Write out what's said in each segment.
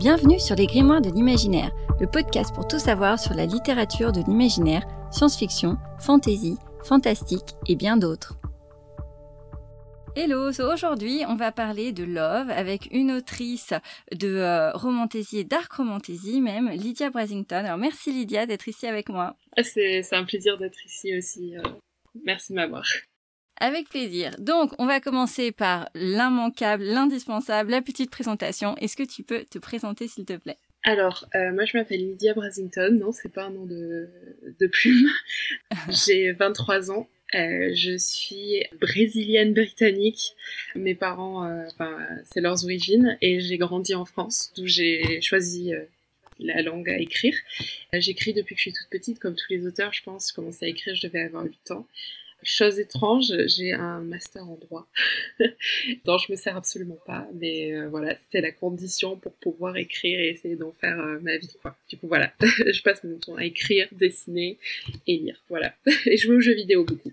Bienvenue sur les Grimoires de l'imaginaire, le podcast pour tout savoir sur la littérature de l'imaginaire, science-fiction, fantasy, fantastique et bien d'autres. Hello, aujourd'hui on va parler de Love avec une autrice de euh, romantasy et dark romantasy même, Lydia Brasington. Alors merci Lydia d'être ici avec moi. Ah, c'est un plaisir d'être ici aussi. Euh. merci de m'avoir. Avec plaisir. Donc on va commencer par l'immanquable, l'indispensable, la petite présentation. Est-ce que tu peux te présenter s'il te plaît? Alors, euh, moi je m'appelle Lydia Brasington, non, c'est pas un nom de, de plume. J'ai 23 ans, euh, je suis brésilienne britannique. Mes parents, euh, c'est leurs origines, et j'ai grandi en France, d'où j'ai choisi euh, la langue à écrire. J'écris depuis que je suis toute petite, comme tous les auteurs, je pense. Je commençais à écrire, je devais avoir 8 ans. Chose étrange, j'ai un master en droit dont je me sers absolument pas, mais euh, voilà, c'était la condition pour pouvoir écrire et essayer d'en faire euh, ma vie. Quoi. Du coup, voilà, je passe mon temps à écrire, dessiner et lire. Voilà, et jouer aux jeux vidéo beaucoup.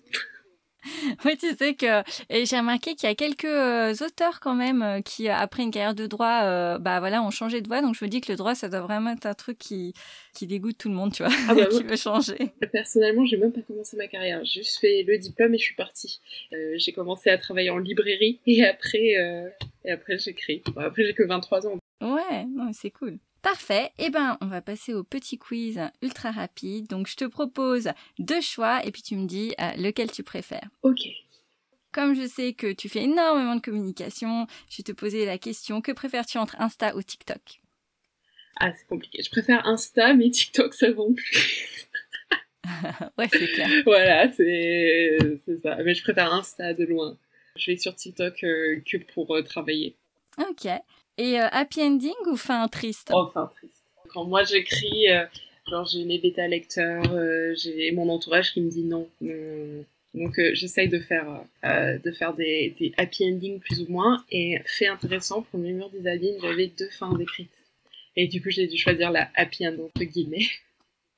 Oui, tu sais que et j'ai remarqué qu'il y a quelques euh, auteurs quand même euh, qui après une carrière de droit, euh, bah voilà, ont changé de voie. Donc je me dis que le droit, ça doit vraiment être un truc qui qui dégoûte tout le monde, tu vois, ah bah qui veut changer. Personnellement, j'ai même pas commencé ma carrière. J'ai juste fait le diplôme et je suis partie. j'ai commencé à travailler en librairie et après et après j'écris. Bon, après j'ai que 23 ans. Ouais, c'est cool. Parfait, eh ben on va passer au petit quiz ultra rapide. Donc je te propose deux choix et puis tu me dis euh, lequel tu préfères. Ok. Comme je sais que tu fais énormément de communication, je vais te poser la question que préfères-tu entre Insta ou TikTok? Ah c'est compliqué. Je préfère Insta mais TikTok ça vend plus. ouais c'est clair. voilà c'est ça. Mais je préfère Insta de loin. Je vais sur TikTok euh, que pour euh, travailler. Ok. Et euh, happy ending ou fin triste? Oh, fin triste. Quand moi j'écris, euh, genre j'ai mes bêta lecteurs, euh, j'ai mon entourage qui me dit non. Donc j'essaye de faire, de faire des, happy endings plus ou moins. Et fait intéressant, pour le mur abîmes, j'avais deux fins décrites. Et du coup j'ai dû choisir la happy end entre guillemets.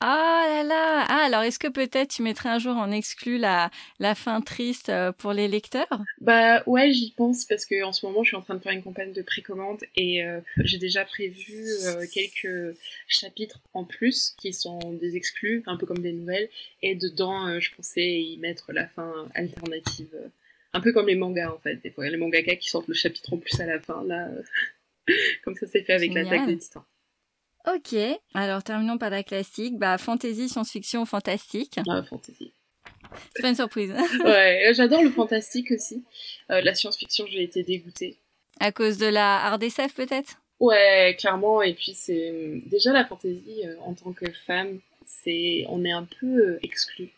Ah là là. Ah alors est-ce que peut-être tu mettrais un jour en exclu la, la fin triste euh, pour les lecteurs? Bah ouais j'y pense parce que en ce moment je suis en train de faire une campagne de précommande et euh, j'ai déjà prévu euh, quelques chapitres en plus qui sont des exclus, un peu comme des nouvelles, et dedans je pensais y mettre la fin alternative. un peu comme les mangas en fait, des fois. Les mangaka qui sortent le chapitre en plus à la fin, là comme ça s'est fait avec l'attaque des titans. Ok, alors terminons par la classique. Bah, fantasy, science-fiction, fantastique. Ah, fantasy. C'est pas une surprise. ouais, j'adore le fantastique aussi. Euh, la science-fiction, j'ai été dégoûtée. À cause de la hard SF peut-être? Ouais, clairement. Et puis c'est déjà la fantasy euh, en tant que femme, c'est on est un peu euh, exclu.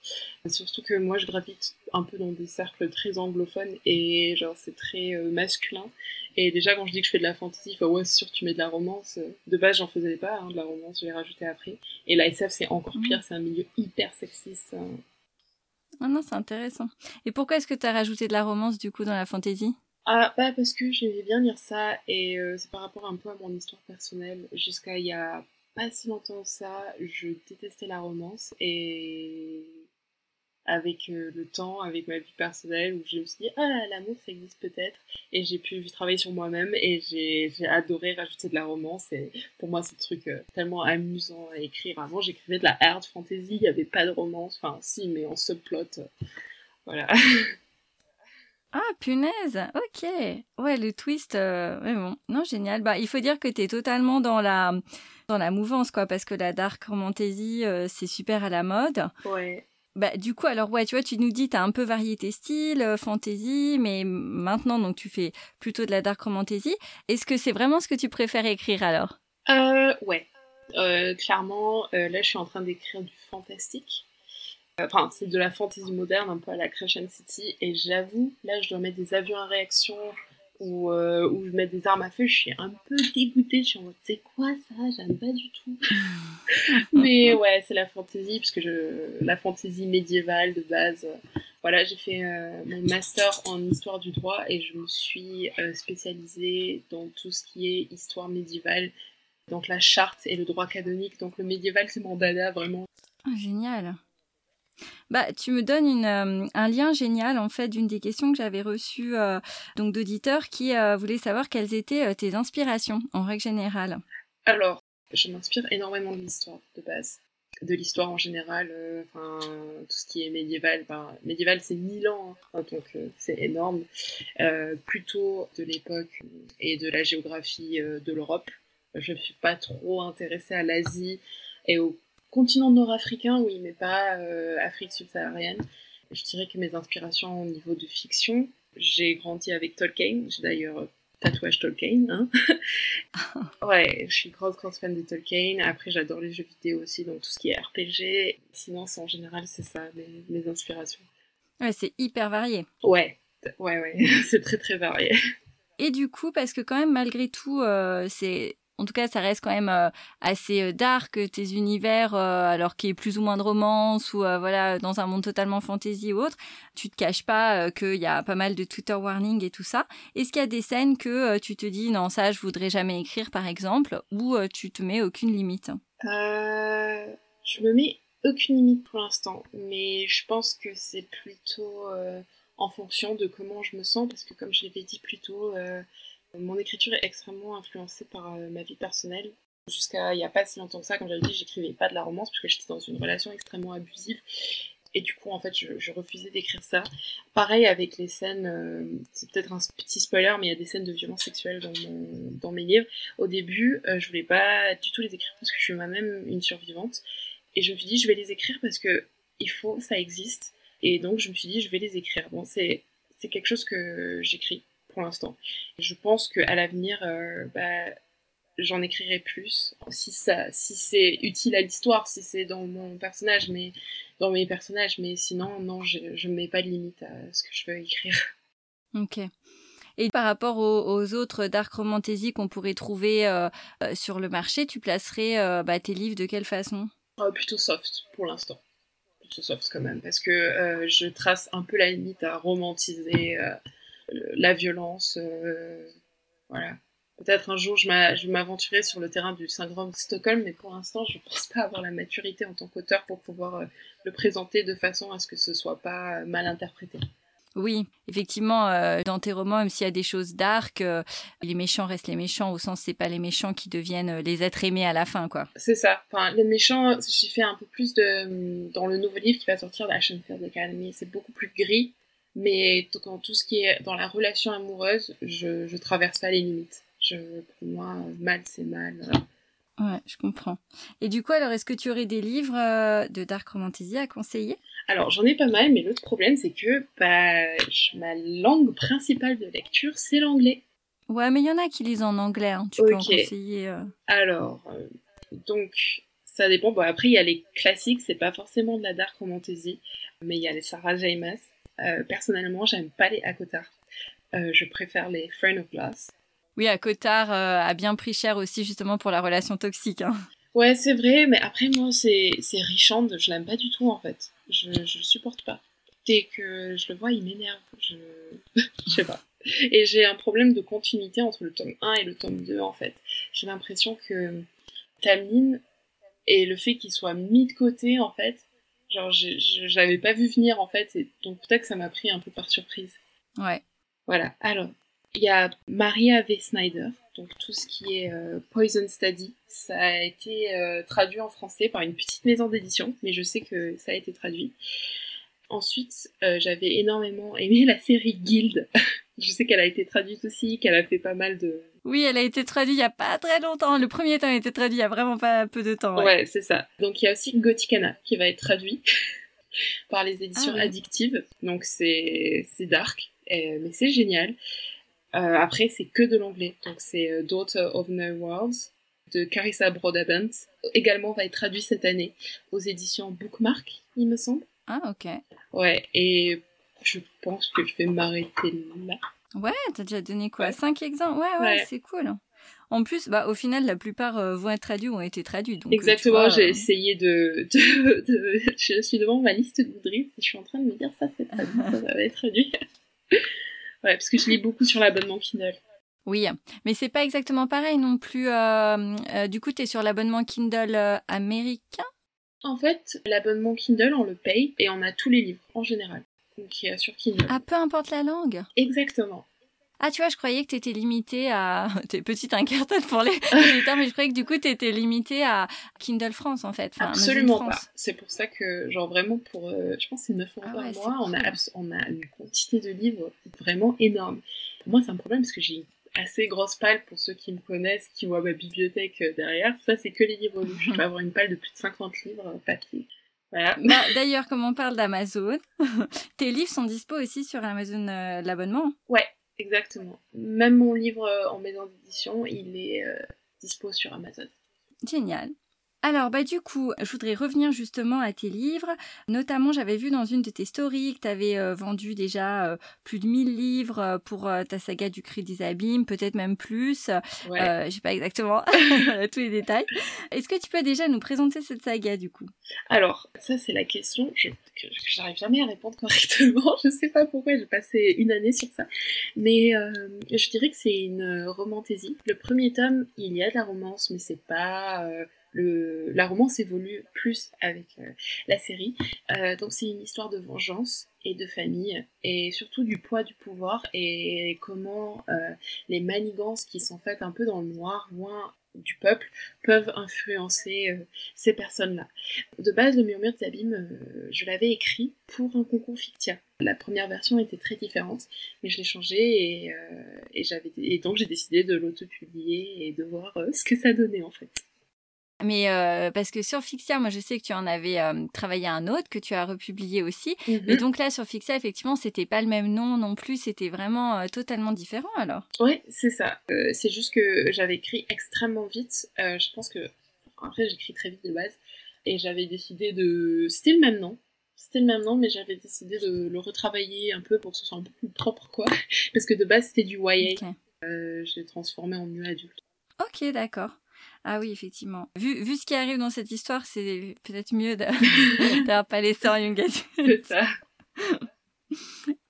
Surtout que moi je gravite un peu dans des cercles très anglophones et genre c'est très masculin. Et déjà, quand je dis que je fais de la fantasy, faut ouais, c'est sûr, tu mets de la romance. De base, j'en faisais pas, hein, de la romance, je l'ai rajouté après. Et la SF, c'est encore mhm. pire, c'est un milieu hyper sexiste. Hein. Ah non, c'est intéressant. Et pourquoi est-ce que tu as rajouté de la romance, du coup, dans la fantasy Ah, bah, parce que j'aimais bien lire ça, et euh, c'est par rapport un peu à mon histoire personnelle. Jusqu'à il y a pas si longtemps ça, je détestais la romance, et avec euh, le temps, avec ma vie personnelle, où je me suis dit, ah, l'amour, ça existe peut-être. Et j'ai pu travailler sur moi-même et j'ai adoré rajouter de la romance. Et pour moi, c'est un truc euh, tellement amusant à écrire. Avant, j'écrivais de la hard fantasy, il n'y avait pas de romance. Enfin, si, mais en subplot. Euh, voilà. Ah, punaise, ok. Ouais, le twist, mais bon, non, génial. Bah, il faut dire que tu es totalement dans la, dans la mouvance, quoi, parce que la dark romantasy, c'est super à la mode. Ouais. Bah, du coup, alors ouais, tu vois, tu nous dis, tu as un peu varié tes styles, euh, fantasy, mais maintenant, donc tu fais plutôt de la dark romantasy. Est-ce que c'est vraiment ce que tu préfères écrire alors? Euh, Ouais, euh, clairement, euh, là, je suis en train d'écrire du fantastique. Enfin, c'est de la fantasy moderne, un peu à la Crescent City, et j'avoue, là, je dois mettre des avions à réaction où, euh, où, je mets des armes à feu, je suis un peu dégoûtée. Je suis en mode, c'est quoi ça? J'aime pas du tout. Mais ouais, c'est la fantaisie, parce que je, la fantaisie médiévale de base. Voilà, j'ai fait euh, mon master en histoire du droit et je me suis euh, spécialisée dans tout ce qui est histoire médiévale, donc la charte et le droit canonique. Donc le médiéval, c'est mon dada, vraiment. Ah, génial. Bah, tu me donnes euh, un lien génial en fait d'une des questions que j'avais reçues euh, donc d'auditeurs qui euh, voulaient savoir quelles étaient tes inspirations en règle générale. Alors, je m'inspire énormément de l'histoire de base, de l'histoire en général, euh, tout ce qui est médiéval. Enfin, médiéval, c'est 1000 ans, hein, donc euh, c'est énorme. Euh, plutôt de l'époque et de la géographie de l'Europe. Je ne suis pas trop intéressée à l'Asie et au continent nord-africain, oui, mais pas Afrique subsaharienne. Je dirais que mes inspirations au niveau de fiction, j'ai grandi avec Tolkien. J'ai d'ailleurs tatouage Tolkien. Hein ouais, je suis grosse, grosse fan de Tolkien. Après, j'adore les jeux vidéo aussi, donc tout ce qui est RPG. Sinon, en général, c'est ça, mes, mes inspirations. Ouais, c'est hyper varié. Ouais, ouais, ouais, c'est très, très varié. Et du coup, parce que quand même, malgré tout, euh, c'est en tout cas, ça reste quand même euh, assez euh, dark tes univers, euh, alors qu'il y ait plus ou moins de romance ou voilà dans un monde totalement fantasy ou autre. Tu te caches pas qu'il y a pas mal de Twitter warning et tout ça. Est-ce qu'il y a des scènes que tu te dis non ça je voudrais jamais écrire par exemple, ou tu te mets aucune limite? Je me mets aucune limite pour l'instant, mais je pense que c'est plutôt en fonction de comment je me sens, parce que comme je l'avais dit plus tôt, mon écriture est extrêmement influencée par euh, ma vie personnelle. Jusqu'à il n'y a pas si longtemps que ça, comme j'avais dit, j'écrivais pas de la romance parce que j'étais dans une relation extrêmement abusive. Et du coup, en fait, je, refusais d'écrire ça. Pareil avec les scènes, euh, c'est peut-être un petit spoiler, mais il y a des scènes de violence sexuelle dans, mes livres. Au début, euh, je voulais pas du tout les écrire parce que je suis moi-même une survivante. Et je me suis dit, je vais les écrire parce que il faut, ça existe. Et donc, je me suis dit, je vais les écrire. Bon, c'est quelque chose que j'écris pour l'instant. Je pense qu'à l'avenir, euh, bah, j'en écrirai plus si ça, si c'est utile à l'histoire, si c'est dans mon personnage, mais dans mes personnages. Mais sinon, non, je ne mets pas de limite à ce que je veux écrire. Ok. Et par rapport aux, autres dark romantasy qu'on pourrait trouver euh, euh, sur le marché, tu placerais bah, tes livres de quelle façon? Plutôt soft pour l'instant. Plutôt soft quand même, parce que je trace un peu la limite à romantiser la violence. Euh, voilà. Peut-être un jour je vais m'aventurer sur le terrain du syndrome de Stockholm, mais pour l'instant je ne pense pas avoir la maturité en tant qu'auteur pour pouvoir euh, le présenter de façon à ce que ce soit pas mal interprété. Oui, effectivement, euh, dans tes romans, même s'il y a des choses dark, les méchants restent les méchants, au sens c'est pas les méchants qui deviennent les êtres aimés à la fin, quoi. C'est ça. Enfin, les méchants, j'ai fait un peu plus de dans le nouveau livre qui va sortir d'Ashenfield Academy, c'est beaucoup plus gris. Mais quand tout ce qui est dans la relation amoureuse, je, je traverse pas les limites. Je, pour moi, mal, c'est mal. Ouais, je comprends. Et du coup, alors, est-ce que tu aurais des livres euh, de dark romantasy à conseiller? Alors, j'en ai pas mal, mais l'autre problème, c'est que bah, ma langue principale de lecture, c'est l'anglais. Ouais, mais il y en a qui lisent en anglais, hein. tu peux en conseiller. Euh. Alors, euh, donc, ça dépend. Bon, après, il y a les classiques, c'est pas forcément de la dark romantasy, mais il y a les Sarah J. Euh, personnellement, j'aime pas les Akotar. Euh, je préfère les Friend of Glass. Oui, Akotar euh, a bien pris cher aussi justement pour la relation toxique. Hein. Ouais, c'est vrai, mais après moi, c'est Richand, je l'aime pas du tout en fait. Je, je le supporte pas. Dès que je le vois, il m'énerve. Je... je sais pas. Et j'ai un problème de continuité entre le tome 1 et le tome 2 en fait. J'ai l'impression que Tamlin et le fait qu'il soit mis de côté en fait, Genre, j'avais pas vu venir en fait, et donc peut-être que ça m'a pris un peu par surprise. Ouais. Voilà. Alors, il y a Maria V. Snyder, donc tout ce qui est euh, Poison Study. Ça a été euh, traduit en français par une petite maison d'édition, mais je sais que ça a été traduit. Ensuite, euh, j'avais énormément aimé la série Guild. je sais qu'elle a été traduite aussi, qu'elle a fait pas mal de, oui, elle a été traduite il y a pas très longtemps. Le premier temps a été traduit il y a vraiment pas peu de temps. Ouais, c'est ça. Donc il y a aussi Gothicana qui va être traduit par les éditions ah addictives. Donc c'est dark, mais c'est génial. Euh, après, c'est que de l'anglais. Donc c'est euh, Daughter of No Worlds de Carissa Brodabent. Également va être traduit cette année aux éditions Bookmark, il me semble. Ah, ok. Ouais, et je pense que je vais m'arrêter là. Ouais, t'as déjà donné quoi 5 exemples? Ouais, ouais, c'est cool. En plus, bah, au final, la plupart euh, vont être traduits ou ont été traduits. Donc, euh, Exactement, j'ai euh, essayé de, Je suis devant ma liste de et je suis en train de me dire ça, c'est traduit, ça va être traduit. ouais, parce que je lis beaucoup sur l'abonnement Kindle. Oui, mais c'est pas exactement pareil non plus. du coup, tu es sur l'abonnement Kindle américain? En fait, l'abonnement Kindle, on le paye et on a tous les livres en général qui sur Kindle. Ah, peu importe la langue Exactement. Ah, tu vois, je croyais que tu étais limité à. T'es petite incartade pour les auditeurs, mais je croyais que du coup, tu étais limité à Kindle France, en fait. Absolument pas. C'est pour ça que, genre, vraiment, pour. Euh, je pense que c'est 9 euros ah par mois, on a, on a une quantité de livres vraiment énorme. Pour moi, c'est un problème parce que j'ai une assez grosse palle pour ceux qui me connaissent, qui voient ma bibliothèque euh, derrière. Ça, c'est que les livres. Je peux avoir une palle de plus de 50 livres euh, papier. Voilà. Bah, D'ailleurs, comme on parle d'Amazon, tes livres sont dispo aussi sur Amazon l'abonnement Ouais, Exactement. Même mon livre euh, en maison d'édition, il est euh, dispo sur Amazon. Génial. Alors, bah, du coup, je voudrais revenir justement à tes livres. Notamment, j'avais vu dans une de tes stories que tu avais euh, vendu déjà euh, plus de 1000 livres euh, pour ta saga du cri des abîmes, peut-être même plus. Ouais. je sais pas exactement tous les détails. Est-ce que tu peux déjà nous présenter cette saga du coup? Alors, ça, c'est la question je, que, j'arrive jamais à répondre correctement. je sais pas pourquoi j'ai passé une année sur ça. Mais je dirais que c'est une romantaisie. Le premier tome, il y a de la romance, mais c'est pas le, la romance évolue plus avec euh, la série. Euh, donc c'est une histoire de vengeance et de famille et surtout du poids du pouvoir et comment euh, les manigances qui sont faites un peu dans le noir, loin du peuple, peuvent influencer ces personnes-là. De base, le Murmure des Abîmes, je l'avais écrit pour un concours. La première version était très différente, mais je l'ai changé et, et, et donc j'ai décidé de l'auto-publier et de voir ce que ça donnait en fait. Mais euh, parce que sur Fixia, moi je sais que tu en avais euh, travaillé un autre que tu as republié aussi. Et mhm. donc là sur Fixia, effectivement, c'était pas le même nom non plus, c'était vraiment euh, totalement différent alors. Oui, c'est ça. c'est juste que j'avais écrit extrêmement vite. je pense que après j'écris très vite de base et j'avais décidé de. C'était le même nom. C'était le même nom, mais j'avais décidé de le retravailler un peu pour que ce soit un peu plus propre, quoi. Parce que de base, c'était du YA. je l'ai transformé en mieux adulte. Ok, d'accord. Ah oui, effectivement. Vu, vu ce qui arrive dans cette histoire, c'est peut-être mieux d'avoir pas laissé en young C'est ça.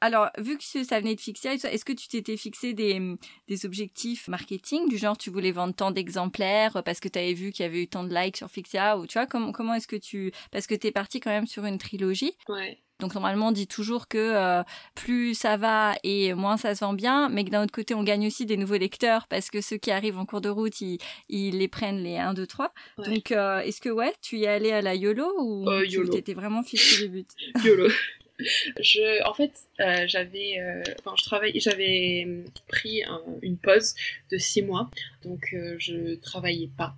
Alors, vu que ça venait de fixer, est-ce que tu t'étais fixé des, des, objectifs marketing? Du genre tu voulais vendre tant d'exemplaires parce que tu avais vu qu'il y avait eu tant de likes sur Fixia ou tu vois comment, comment est-ce que tu parce que tu es parti quand même sur une trilogie. Ouais. Donc normalement, on dit toujours que euh, plus ça va et moins ça se vend bien, mais que d'un autre côté, on gagne aussi des nouveaux lecteurs parce que ceux qui arrivent en cours de route, ils, ils les prennent les 1, 2, 3. Donc euh, est-ce que ouais, tu y es allé à la YOLO ou euh, tu étais vraiment fixé le but YOLO. Je, en fait, j'avais, enfin, je travaille, j'avais pris une pause de six mois, donc je travaillais pas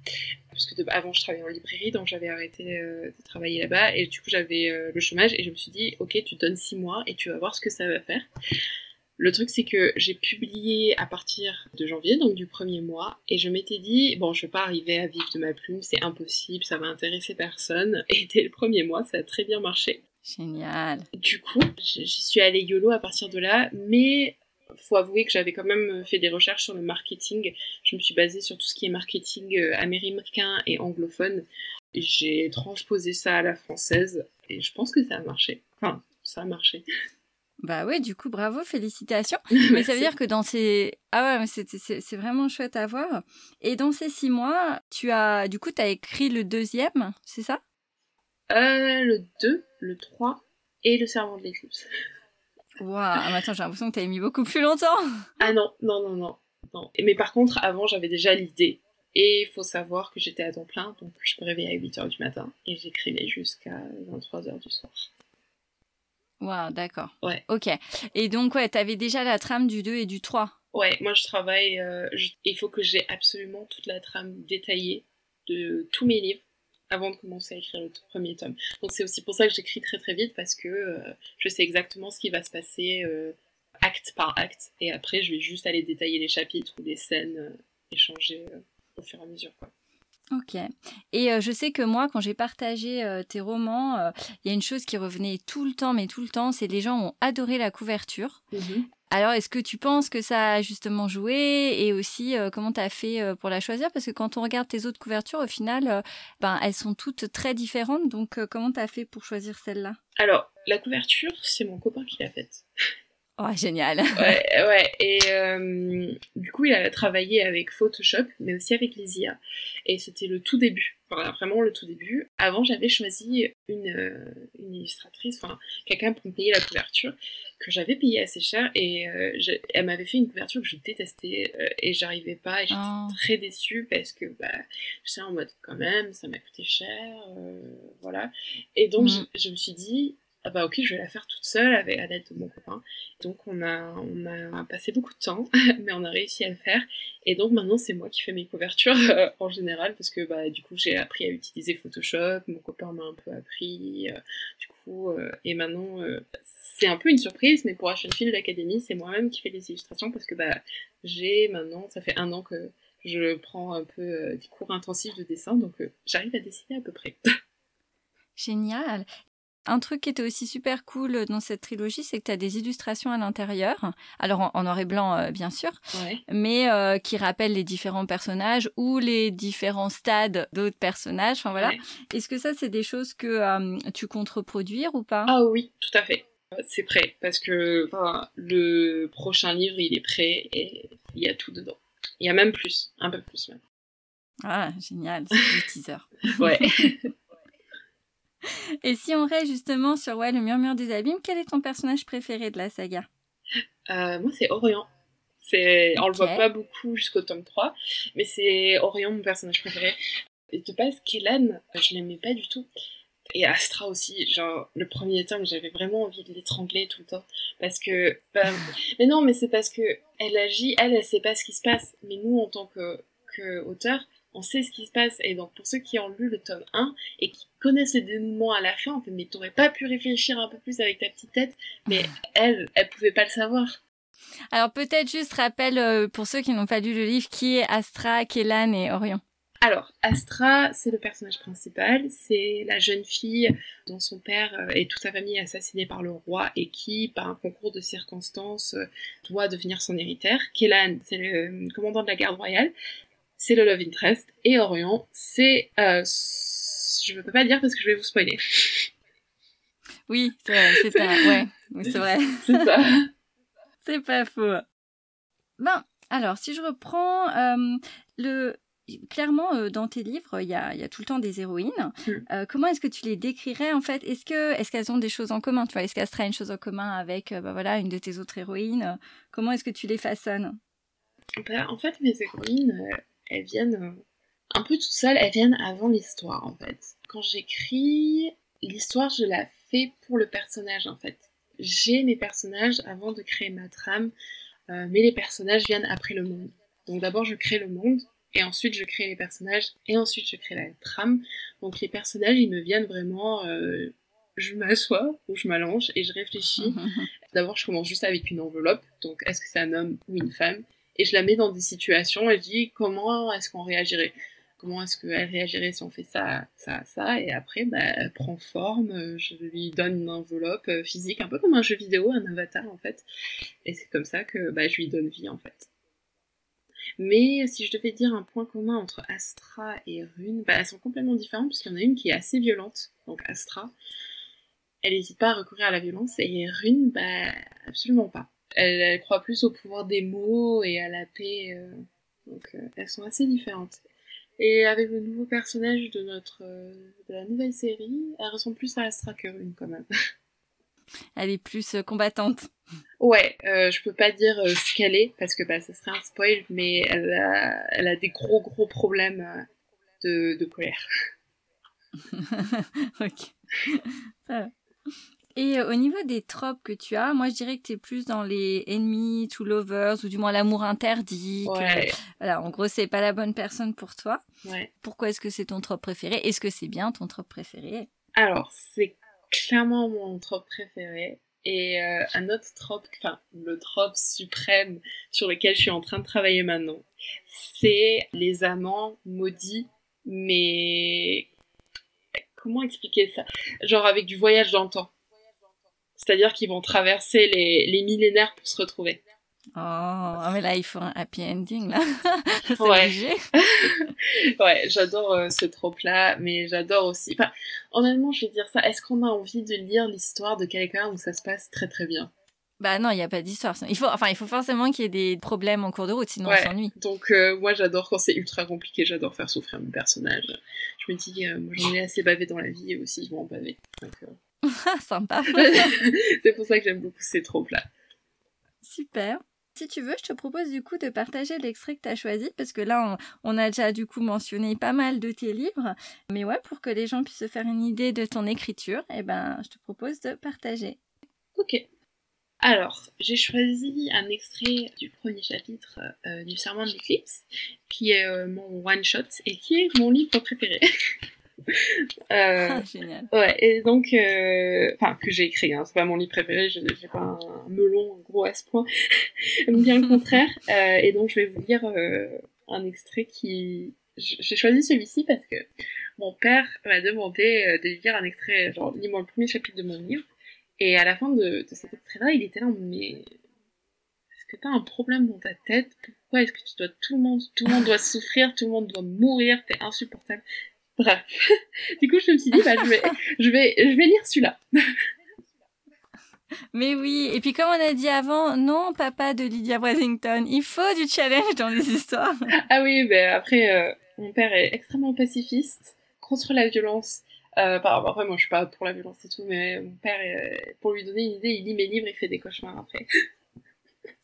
parce que avant je travaillais en librairie, donc j'avais arrêté euh, de travailler là-bas, et du coup j'avais euh, le chômage, et je me suis dit, ok, tu donnes six mois, et tu vas voir ce que ça va faire. Le truc, c'est que j'ai publié à partir de janvier, donc du premier mois, et je m'étais dit, bon, je vais pas arriver à vivre de ma plume, c'est impossible, ça va intéresser personne, et dès le premier mois, ça a très bien marché. Génial. Du coup, j'y suis allée YOLO à partir de là, mais faut avouer que j'avais quand même fait des recherches sur le marketing. Je me suis basée sur tout ce qui est marketing euh, américain et anglophone. J'ai transposé ça à la française et je pense que ça a marché. Enfin, ça a marché. Bah ouais, du coup, bravo, félicitations. mais ça veut dire que dans ces... Ah ouais, c'est vraiment chouette à voir. Et dans ces six mois, tu as... Du coup, tu as écrit le deuxième, c'est ça? Euh, Le 2, le 3 et le serment de l'éclipse. Waouh, attends, j'ai l'impression que t'avais mis beaucoup plus longtemps. Ah non, non, non, non. non. Mais par contre, avant, j'avais déjà l'idée. Et il faut savoir que j'étais à temps plein, donc je me réveillais à 8h du matin et j'écrivais jusqu'à 23h du soir. Waouh, d'accord. Ouais. Ok. Et donc, ouais, t'avais déjà la trame du 2 et du 3. Ouais, moi je travaille. Euh, il faut que j'ai absolument toute la trame détaillée de tous mes livres avant de commencer à écrire le premier tome. Donc c'est aussi pour ça que j'écris très très vite parce que euh, je sais exactement ce qui va se passer euh, acte par acte et après je vais juste aller détailler les chapitres ou les scènes euh, échanger au fur et à mesure quoi. Ok. Et je sais que moi, quand j'ai partagé tes romans, il y a une chose qui revenait tout le temps, mais tout le temps, c'est les gens ont adoré la couverture. Mm-hmm. Alors, est-ce que tu penses que ça a justement joué et aussi euh, comment tu as fait euh, pour la choisir? Parce que quand on regarde tes autres couvertures, au final, euh, ben, elles sont toutes très différentes. Donc, comment tu as fait pour choisir celle-là? Alors, la couverture, c'est mon copain qui l'a faite. Oh, génial. ouais, ouais. Et euh, du coup, il a travaillé avec Photoshop, mais aussi avec les IA. Et c'était le tout début. Enfin, vraiment le tout début. Avant, j'avais choisi une, euh, une illustratrice, enfin, quelqu'un pour me payer la couverture, que j'avais payé assez cher. Et euh, elle m'avait fait une couverture que je détestais et j'arrivais pas. Et j'étais oh. très déçue parce que, bah, j'étais en mode, quand même, ça m'a coûté cher. voilà. Et donc, mm. je me suis dit, ah bah ok, je vais la faire toute seule avec à l'aide de mon copain. Donc on a, on a passé beaucoup de temps, mais on a réussi à le faire. Et donc maintenant c'est moi qui fais mes couvertures euh, en général parce que bah du coup j'ai appris à utiliser Photoshop, mon copain m'a un peu appris, euh, du coup euh, et maintenant c'est un peu une surprise, mais pour la chaîne Film d'Académie c'est moi-même qui fais les illustrations parce que bah j'ai maintenant ça fait un an que je prends un peu des cours intensifs de dessin donc j'arrive à dessiner à peu près. Génial. Un truc qui était aussi super cool dans cette trilogie, c'est que tu as des illustrations à l'intérieur, alors en, noir et blanc euh, bien sûr, mais euh, qui rappellent les différents personnages ou les différents stades d'autres personnages. Enfin voilà. Est-ce que ça, c'est des choses que euh, tu comptes reproduire ou pas? Ah oui, tout à fait. C'est prêt parce que le prochain livre, il est prêt et il y a tout dedans. Il y a même plus, un peu plus même. Ah, génial, c'est du teaser. ouais. Et si on reste justement sur ouais, le murmure des abîmes, quel est ton personnage préféré de la saga? Euh, Moi, c'est Orion. C'est, on le voit pas beaucoup jusqu'au tome 3, mais c'est Orion mon personnage préféré. Et de base, Kellan, je l'aimais pas du tout. Et Astra aussi, genre, le premier tome, j'avais vraiment envie de l'étrangler tout le temps. Parce que, bah, mais non, mais c'est parce que elle agit, elle, elle sait pas ce qui se passe. Mais nous, en tant que, que auteur, on sait ce qui se passe. Et donc, pour ceux qui ont lu le tome 1 et qui connaissent les dénouements à la fin, en fait, mais t'aurais pas pu réfléchir un peu plus avec ta petite tête, mais elle, elle pouvait pas le savoir. Alors, peut-être juste rappelle, euh, pour ceux qui n'ont pas lu le livre, qui est Astra, Kélan et Orion? Alors, Astra, c'est le personnage principal, c'est la jeune fille dont son père euh, et toute sa famille est assassinée par le roi et qui, par un concours de circonstances, euh, doit devenir son héritière. Kélan, c'est le commandant de la garde royale c'est le love interest. Et Orion, c'est... Euh, je ne peux pas dire parce que je vais vous spoiler. Oui, c'est vrai. Ouais, oui, c'est vrai. c'est ça. c'est pas faux. Ben, alors, si je reprends euh, le... Clairement, euh, dans tes livres, il y a, y a, tout le temps des héroïnes. Hmm. comment est-ce que tu les décrirais en fait? Est-ce que est-ce qu'elles ont des choses en commun? Tu vois, est-ce qu'elles seraient une chose en commun avec, bah, voilà, une de tes autres héroïnes? Comment est-ce que tu les façonnes? Ben, En fait, mes héroïnes, elles viennent euh, un peu toutes seules, elles viennent avant l'histoire en fait. Quand j'écris, l'histoire je la fais pour le personnage en fait. J'ai mes personnages avant de créer ma trame, euh, mais les personnages viennent après le monde. Donc d'abord je crée le monde, et ensuite je crée les personnages, et ensuite je crée la trame. Donc les personnages ils me viennent vraiment... Euh, je m'assois ou je m'allonge et je réfléchis. D'abord, je commence juste avec une enveloppe. Donc, est-ce que c'est un homme ou une femme? Et je la mets dans des situations et je dis comment est-ce qu'on réagirait? Comment est-ce qu'elle réagirait si on fait ça, ça, ça, et après, bah, elle prend forme, je lui donne une enveloppe euh, physique, un peu comme un jeu vidéo, un avatar en fait, et c'est comme ça que bah, je lui donne vie en fait. Mais si je devais dire un point commun entre Astra et Rune, bah, elles sont complètement différentes, parce qu'il y en a une qui est assez violente, donc Astra, elle n'hésite pas à recourir à la violence, et Rune, bah, absolument pas elle, croit plus au pouvoir des mots et à la paix. Euh, donc euh, elles sont assez différentes. Et avec le nouveau personnage de notre euh, de la nouvelle série, elle ressemble plus à Astra que Rune quand même. Elle est plus combattante. Ouais, je peux pas dire ce qu'elle est parce que bah, ça serait un spoil, mais elle a, elle a des gros gros problèmes de, de colère. ok. Ça va. Et euh, au niveau des tropes que tu as, moi je dirais que tu es plus dans les ennemis, to lovers, ou du moins l'amour interdit. voilà, en gros, c'est pas la bonne personne pour toi. Pourquoi est-ce que c'est ton trope préféré? Est-ce que c'est bien ton trope préféré? Alors, c'est clairement mon trope préféré. Et euh, un autre trope, enfin, le trope suprême sur lequel je suis en train de travailler maintenant, c'est les amants maudits, mais comment expliquer ça? Genre avec du voyage dans le temps. C'est-à-dire qu'ils vont traverser les, millénaires pour se retrouver. Oh, ah, mais là, il faut un happy ending, là. ouais. ouais, j'adore euh, ce trope-là, mais j'adore aussi. Enfin, honnêtement, je vais dire ça. Est-ce qu'on a envie de lire l'histoire de quelqu'un où ça se passe très très bien? Bah non, il n'y a pas d'histoire. Il faut, enfin, il faut forcément qu'il y ait des problèmes en cours de route, sinon on s'ennuie. Donc euh, moi, j'adore quand c'est ultra compliqué. J'adore faire souffrir mon personnage. Je me dis, euh, moi, j'en ai assez bavé dans la vie et aussi, je vais en baver. Euh, Sympa. c'est pour ça que j'aime beaucoup ces tropes-là. Super. Si tu veux, je te propose du coup de partager l'extrait que tu as choisi, parce que là, on, a déjà du coup mentionné pas mal de tes livres. Mais ouais, pour que les gens puissent se faire une idée de ton écriture, eh ben, je te propose de partager. Ok. Alors, j'ai choisi un extrait du premier chapitre euh, du Serment de l'Éclipse, qui est euh, mon one-shot et qui est mon livre préféré. euh, ah, génial. Ouais, et donc, euh, enfin, que j'ai écrit, hein, c'est pas mon livre préféré, j'ai pas un, melon gros à ce point, bien le contraire. Euh, et donc, je vais vous lire euh, un extrait qui. J'ai choisi celui-ci parce que mon père m'a demandé de lire un extrait, genre, lis-moi le premier chapitre de mon livre. Et à la fin de, de cet extrait-là, il était là, mais est-ce que t'as un problème dans ta tête? Pourquoi est-ce que tu dois tout le monde, tout le monde doit souffrir, tout le monde doit mourir, t'es insupportable. Bref. du coup, je me suis dit, bah, je vais, je vais, je vais lire celui-là. Mais oui, et puis comme on a dit avant, non, papa de Lydia Washington, il faut du challenge dans les histoires. Ah oui, ben après, euh, mon père est extrêmement pacifiste, contre la violence. Euh, après, moi, je suis pas pour la violence et tout, mais mon père, pour lui donner une idée, il lit mes livres, il fait des cauchemars après.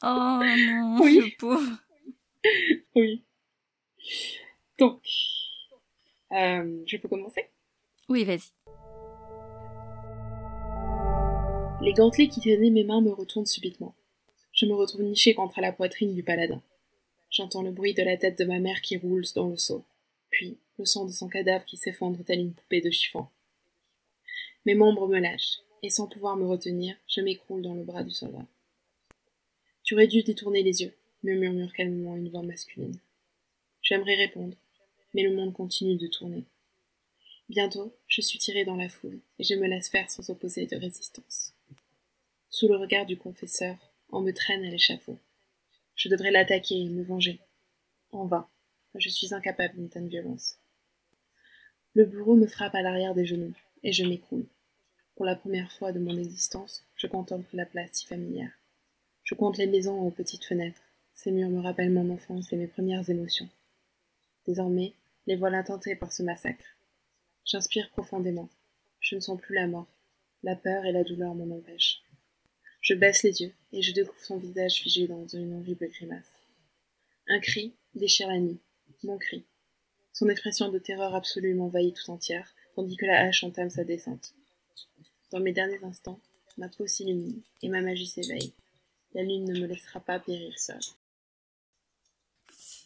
Oh non, oui. le pauvre. oui. Donc, euh, je peux commencer? Oui, vas-y. Les gantelets qui tenaient mes mains me retournent subitement. Je me retrouve niché contre la poitrine du paladin. J'entends le bruit de la tête de ma mère qui roule dans le seau, puis le sang de son cadavre qui s'effondre tel une poupée de chiffon. Mes membres me lâchent, et sans pouvoir me retenir, je m'écroule dans le bras du soldat. Tu aurais dû détourner les yeux, me murmure calmement une voix masculine. J'aimerais répondre, mais le monde continue de tourner. Bientôt, je suis tiré dans la foule, et je me laisse faire sans opposer de résistance. Sous le regard du confesseur, on me traîne à l'échafaud. Je devrais l'attaquer et me venger. En vain, je suis incapable d'une telle violence. Le bourreau me frappe à l'arrière des genoux, et je m'écoule. Pour la première fois de mon existence, je contemple la place si familière. Je compte les maisons aux petites fenêtres. Ces murs me rappellent mon enfance et mes premières émotions. Désormais, les voilà tentés par ce massacre. J'inspire profondément. Je ne sens plus la mort. La peur et la douleur m'en empêchent. Je baisse les yeux et je découvre son visage figé dans une horrible grimace. Un cri déchire la nuit. Mon cri. Son expression de terreur absolue m'envahit tout entière, tandis que la hache entame sa descente. Dans mes derniers instants, ma peau s'illumine et ma magie s'éveille. La lune ne me laissera pas périr seule.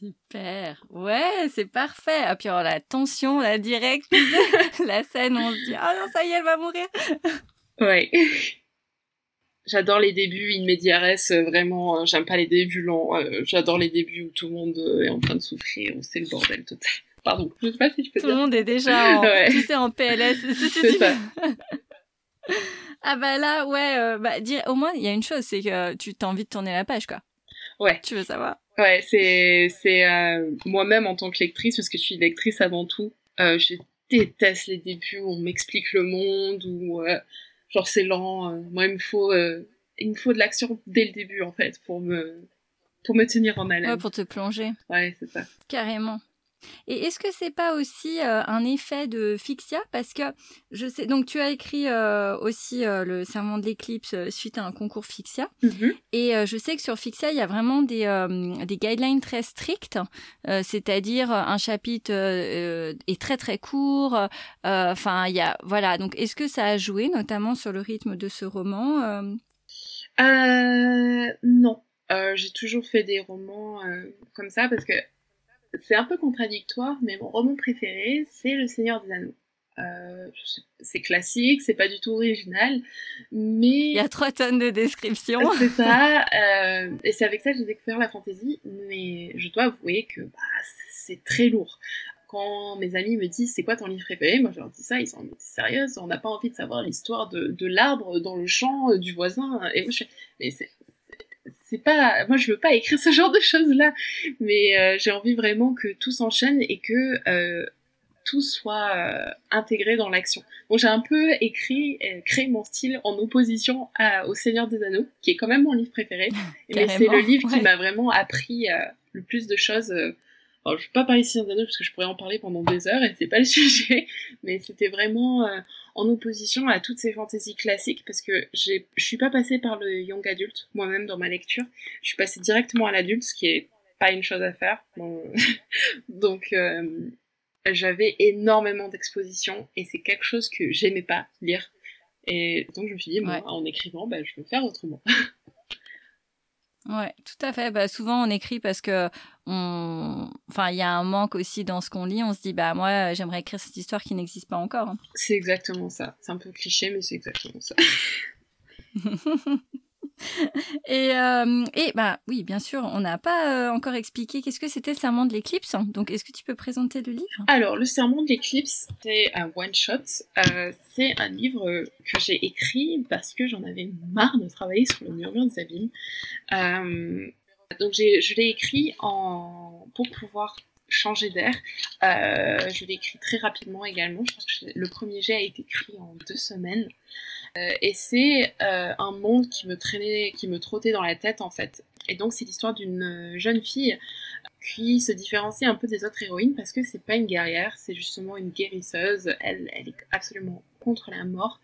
Super. Ouais, c'est parfait. Et puis alors, la tension, la directe, la scène, on se dit ah non ça y est, elle va mourir. ouais. J'adore les débuts in mediares, vraiment. Euh, j'aime pas les débuts lents. Euh, j'adore les débuts où tout le monde euh, est en train de souffrir, c'est le bordel total. Pardon, je sais pas si je peux Tout le monde est déjà en, en PLS. C'est ça. ah bah là, ouais, bah, au moins, il y a une chose, c'est que tu as envie de tourner la page, quoi. Ouais. Tu veux savoir Ouais, c'est c'est euh, moi-même en tant que lectrice parce que je suis lectrice avant tout. Euh, je déteste les débuts où on m'explique le monde ou euh, genre c'est lent. Euh, moi, il me faut euh, il me faut de l'action dès le début en fait pour me pour me tenir en haleine. Ouais, pour te plonger. Ouais, c'est ça. Carrément. Et est-ce que c'est pas aussi euh, un effet de Fixia? Parce que je sais, donc tu as écrit euh, aussi euh, le serment de l'éclipse suite à un concours Fixia. Mm-hmm. Et je sais que sur Fixia, il y a vraiment des, des guidelines très strictes, c'est-à-dire un chapitre est très très court. Enfin, il y a, voilà. Donc, est-ce que ça a joué notamment sur le rythme de ce roman Non. j'ai toujours fait des romans comme ça parce que c'est un peu contradictoire, mais mon roman préféré, c'est Le Seigneur des Anneaux. Euh, c'est classique, c'est pas du tout original, mais... Il y a trois tonnes de descriptions. C'est ça, euh, et c'est avec ça que j'ai découvert la fantaisie, mais je dois avouer que bah, c'est très lourd. Quand mes amis me disent c'est quoi ton livre préféré, moi je leur dis ça, ils sont sérieux, on n'a pas envie de savoir l'histoire de, de l'arbre dans le champ euh, du voisin. Et moi je fais, mais c'est pas moi je veux pas écrire ce genre de choses là mais euh, j'ai envie vraiment que tout s'enchaîne et que euh, tout soit euh, intégré dans l'action. Donc j'ai un peu écrit, euh, créé mon style en opposition à, au Seigneur des Anneaux, qui est quand même mon livre préféré. mais c'est le livre qui m'a vraiment appris euh, le plus de choses. Alors, je vais pas parler Seigneur des Anneaux parce que je pourrais en parler pendant des heures et c'est pas le sujet, mais c'était vraiment en opposition à toutes ces fantaisies classiques parce que je suis pas passée par le young adulte moi-même dans ma lecture. Je suis passée directement à l'adulte, ce qui est pas une chose à faire. donc j'avais énormément d'expositions et c'est quelque chose que j'aimais pas lire. Et donc je me suis dit, moi, en écrivant, bah, je vais faire autrement. Ouais, tout à fait. Bah, souvent, on écrit parce que on... enfin, il y a un manque aussi dans ce qu'on lit. On se dit, bah, moi, j'aimerais écrire cette histoire qui n'existe pas encore. Hein. C'est exactement ça. C'est un peu cliché, mais c'est exactement ça. et, euh, et bah oui, bien sûr, on n'a pas euh, encore expliqué qu'est-ce que c'était le serment de l'éclipse. Donc, est-ce que tu peux présenter le livre? Alors, le serment de l'éclipse, c'est un one-shot. Euh, c'est un livre que j'ai écrit parce que j'en avais marre de travailler sur le murmure des abîmes. donc, je l'ai écrit en... pour pouvoir changer d'air. je l'ai écrit très rapidement également. Je pense que le premier jet a été écrit en deux semaines. Euh, et c'est euh, un monde qui me traînait, qui me trottait dans la tête en fait. Et donc c'est l'histoire d'une euh, jeune fille qui se différencie un peu des autres héroïnes parce que c'est pas une guerrière, c'est justement une guérisseuse. Elle, elle est absolument contre la mort.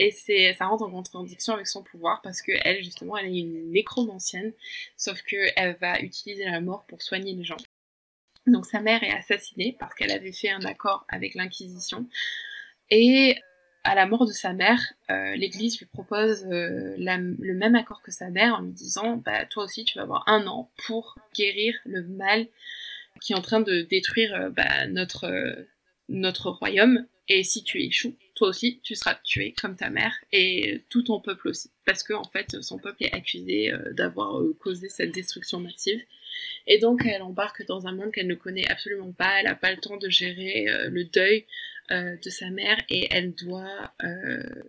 Et c'est, ça rentre en contradiction avec son pouvoir parce que elle, justement, elle est une nécromancienne, sauf qu'elle va utiliser la mort pour soigner les gens. Donc sa mère est assassinée parce qu'elle avait fait un accord avec l'Inquisition. Et à la mort de sa mère, euh, l'Église lui propose euh, le même accord que sa mère en lui disant bah, Toi aussi, tu vas avoir un an pour guérir le mal qui est en train de détruire euh, bah, notre, notre royaume. Et si tu échoues, toi aussi, tu seras tué comme ta mère et tout ton peuple aussi. Parce que, en fait, son peuple est accusé d'avoir causé cette destruction massive. Et donc, elle embarque dans un monde qu'elle ne connaît absolument pas. Elle n'a pas le temps de gérer le deuil de sa mère et elle doit euh,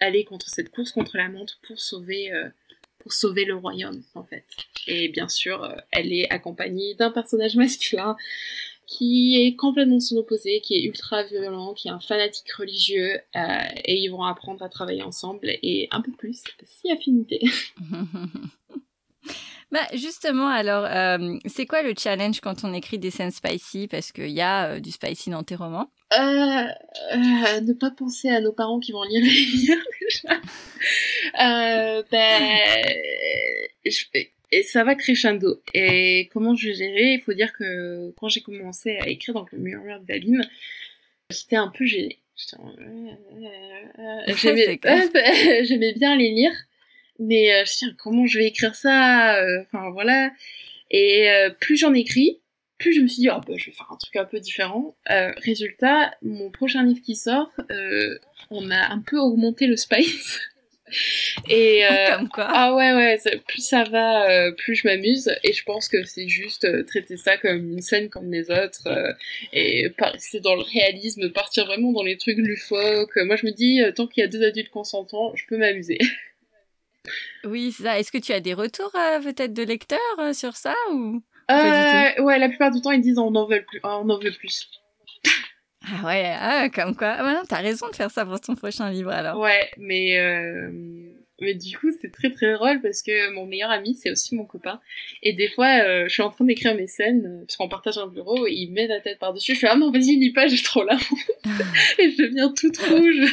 aller contre cette course contre la montre pour sauver euh, pour sauver le royaume en fait. Et bien sûr, elle est accompagnée d'un personnage masculin qui est complètement son opposé, qui est ultra violent, qui est un fanatique religieux, et ils vont apprendre à travailler ensemble et un peu plus, si affinité. Bah justement, alors, c'est quoi le challenge quand on écrit des scènes spicy? Parce qu'il y a du spicy dans tes romans. Euh, euh, ne pas penser à nos parents qui vont lire les livres déjà. Euh, ben, et ça va crescendo. Et comment je vais gérer? Il faut dire que quand j'ai commencé à écrire dans le murmure d'Alim, j'étais un peu gênée. J'aimais bien les lire, mais je tiens, comment je vais écrire ça? Enfin voilà. Et plus j'en écris, plus je me suis dit, oh, bah, je vais faire un truc un peu différent. Euh, résultat, mon prochain livre qui sort, euh, on a un peu augmenté le spice. Et euh, Comme quoi. ah ouais ouais, plus ça va, euh, plus je m'amuse. Et je pense que c'est juste euh, traiter ça comme une scène comme les autres et c'est dans le réalisme, partir vraiment dans les trucs loufoques. Moi je me dis, tant qu'il y a deux adultes consentants, je peux m'amuser. Oui, c'est ça. Est-ce que tu as des retours peut-être de lecteurs sur ça ou? Euh, ouais, la plupart du temps, ils disent on en veut plus. On en veut plus. Ah ouais, ah, comme quoi. Ah, t'as raison de faire ça pour ton prochain livre alors. Ouais, mais euh, mais du coup c'est très très drôle parce que mon meilleur ami c'est aussi mon copain et des fois euh, je suis en train d'écrire mes scènes parce qu'on partage un bureau et il met la tête par dessus. Je fais ah non vas-y lis pas j'ai trop la honte et je deviens toute rouge.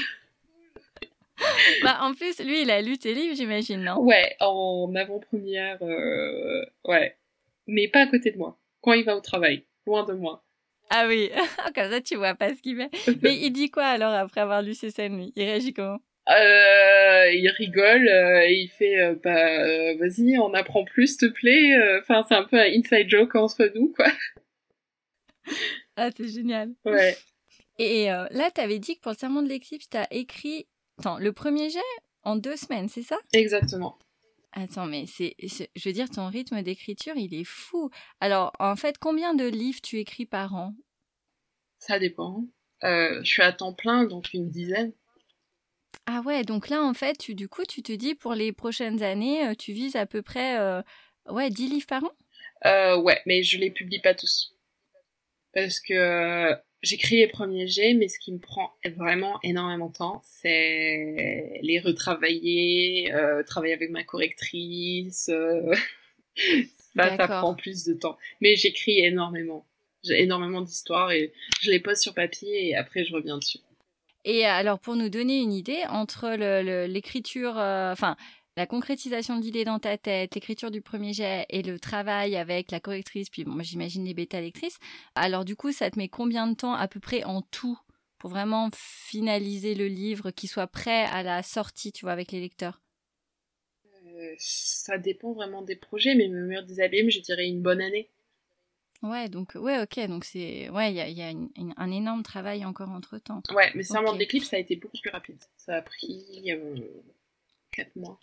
bah en plus lui il a lu tes livres j'imagine non? Ouais en avant-première ouais mais pas à côté de moi, quand il va au travail, loin de moi. Ah oui, comme ça tu vois pas ce qu'il fait. Mais il dit quoi alors après avoir lu ces scènes? Il réagit comment? Euh, il rigole euh, et il fait euh, bah euh, vas-y on apprend plus s'il te plaît enfin c'est un peu un inside joke entre nous quoi. Ah c'est génial. Ouais. Et là t'avais dit que pour le serment de l'éclipse t'as écrit attends le premier jet en deux semaines c'est ça? Exactement Attends, mais c'est, je veux dire, ton rythme d'écriture, il est fou. Alors, en fait, combien de livres tu écris par an? Ça dépend. Euh, je suis à temps plein, donc une dizaine. Ah ouais, donc là, en fait, tu, du coup, tu te dis, pour les prochaines années, euh, tu vises à peu près, euh, ouais, 10 livres par an? Euh, Ouais, mais je les publie pas tous. Parce que j'écris les premiers jets, mais ce qui me prend vraiment énormément de temps, c'est les retravailler, euh, travailler avec ma correctrice. Euh, ça, ça prend plus de temps. Mais j'écris énormément. J'ai énormément d'histoires et je les pose sur papier et après je reviens dessus. Et alors, pour nous donner une idée, entre l'écriture, euh, enfin, la concrétisation de l'idée dans ta tête, l'écriture du premier jet et le travail avec la correctrice, puis moi j'imagine les bêta-lectrices, alors du coup, ça te met combien de temps à peu près en tout pour vraiment finaliser le livre, qui soit prêt à la sortie, tu vois, avec les lecteurs? Euh, Ça dépend vraiment des projets, mais me mur des abîmes, je dirais une bonne année. Ouais, donc, ouais, ok, donc c'est. Ouais, il y a, un énorme travail encore entre temps. Ouais, mais c'est okay. d'éclipse, ça a été beaucoup plus rapide. Ça a pris 4 euh, mois.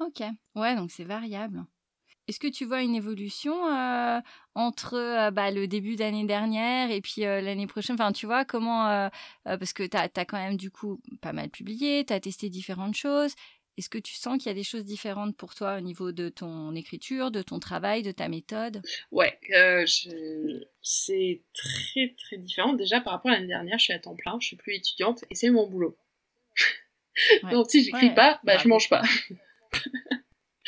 Ok, ouais, donc c'est variable. Est-ce que tu vois une évolution euh, entre euh, bah, le début d'année dernière et puis euh, l'année prochaine? Enfin, tu vois, comment. parce que tu as, quand même, du coup, pas mal publié, tu as testé différentes choses. Est-ce que tu sens qu'il y a des choses différentes pour toi au niveau de ton écriture, de ton travail, de ta méthode? Ouais, c'est très très différent. Déjà par rapport à l'année dernière, je suis à temps plein, je suis plus étudiante et c'est mon boulot. Donc si j'écris pas, bah, je mange pas.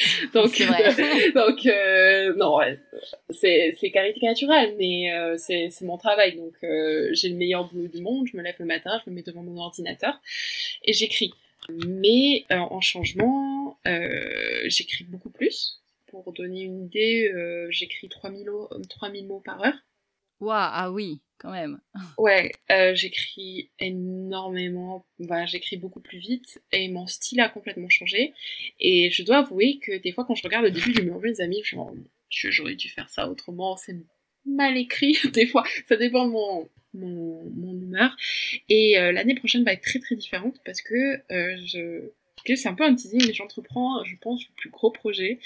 donc, euh, donc euh, non, ouais, c'est, c'est caricatural, mais euh, c'est, c'est mon travail. Donc, j'ai le meilleur boulot du monde. Je me lève le matin, je me mets devant mon ordinateur et j'écris. Mais en changement, j'écris beaucoup plus. Pour donner une idée, j'écris 3000, 3000 mots par heure. Waouh, ah oui, Ouais, euh, j'écris énormément, bah, j'écris beaucoup plus vite et mon style a complètement changé. Et je dois avouer que des fois, quand je regarde le début du murmure des amis, je j'aurais dû faire ça autrement, c'est mal écrit. Des fois, ça dépend de mon, mon, mon humeur. Et euh, l'année prochaine va être très très différente parce que euh, je c'est un peu un teasing, mais j'entreprends, je pense, le plus gros projet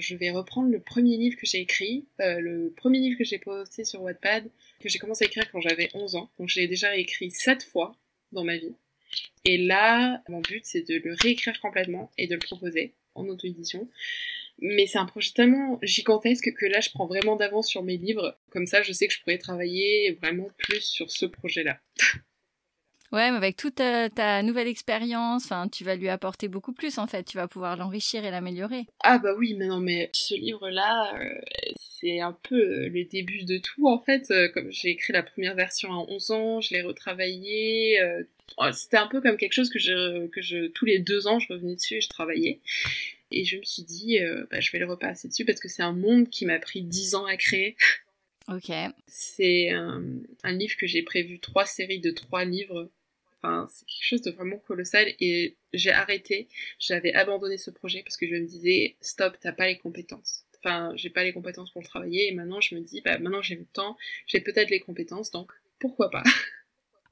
je vais reprendre le premier livre que j'ai écrit, euh, le premier livre que j'ai posté sur Wattpad, que j'ai commencé à écrire quand j'avais 11 ans. Donc je l'ai déjà écrit 7 fois dans ma vie. Et là, mon but c'est de le réécrire complètement et de le proposer en auto-édition. Mais c'est un projet tellement gigantesque que là je prends vraiment d'avance sur mes livres. Comme ça je sais que je pourrais travailler vraiment plus sur ce projet-là. Ouais, mais avec toute ta, nouvelle expérience, enfin, tu vas lui apporter beaucoup plus en fait. Tu vas pouvoir l'enrichir et l'améliorer. Ah bah oui, mais non, mais ce livre-là, euh, c'est un peu euh, le début de tout en fait. Euh, comme j'ai écrit la première version à 11 ans, je l'ai retravaillé. Oh, c'était un peu comme quelque chose que je, que je, tous les deux ans, je revenais dessus et je travaillais. Et je me suis dit, bah, je vais le repasser dessus parce que c'est un monde qui m'a pris 10 ans à créer. Ok. C'est un, un livre que j'ai prévu trois séries de trois livres Enfin, c'est quelque chose de vraiment colossal et j'ai arrêté, j'avais abandonné ce projet parce que je me disais stop, t'as pas les compétences. Enfin, j'ai pas les compétences pour travailler et maintenant je me dis bah maintenant j'ai le temps, j'ai peut-être les compétences donc pourquoi pas?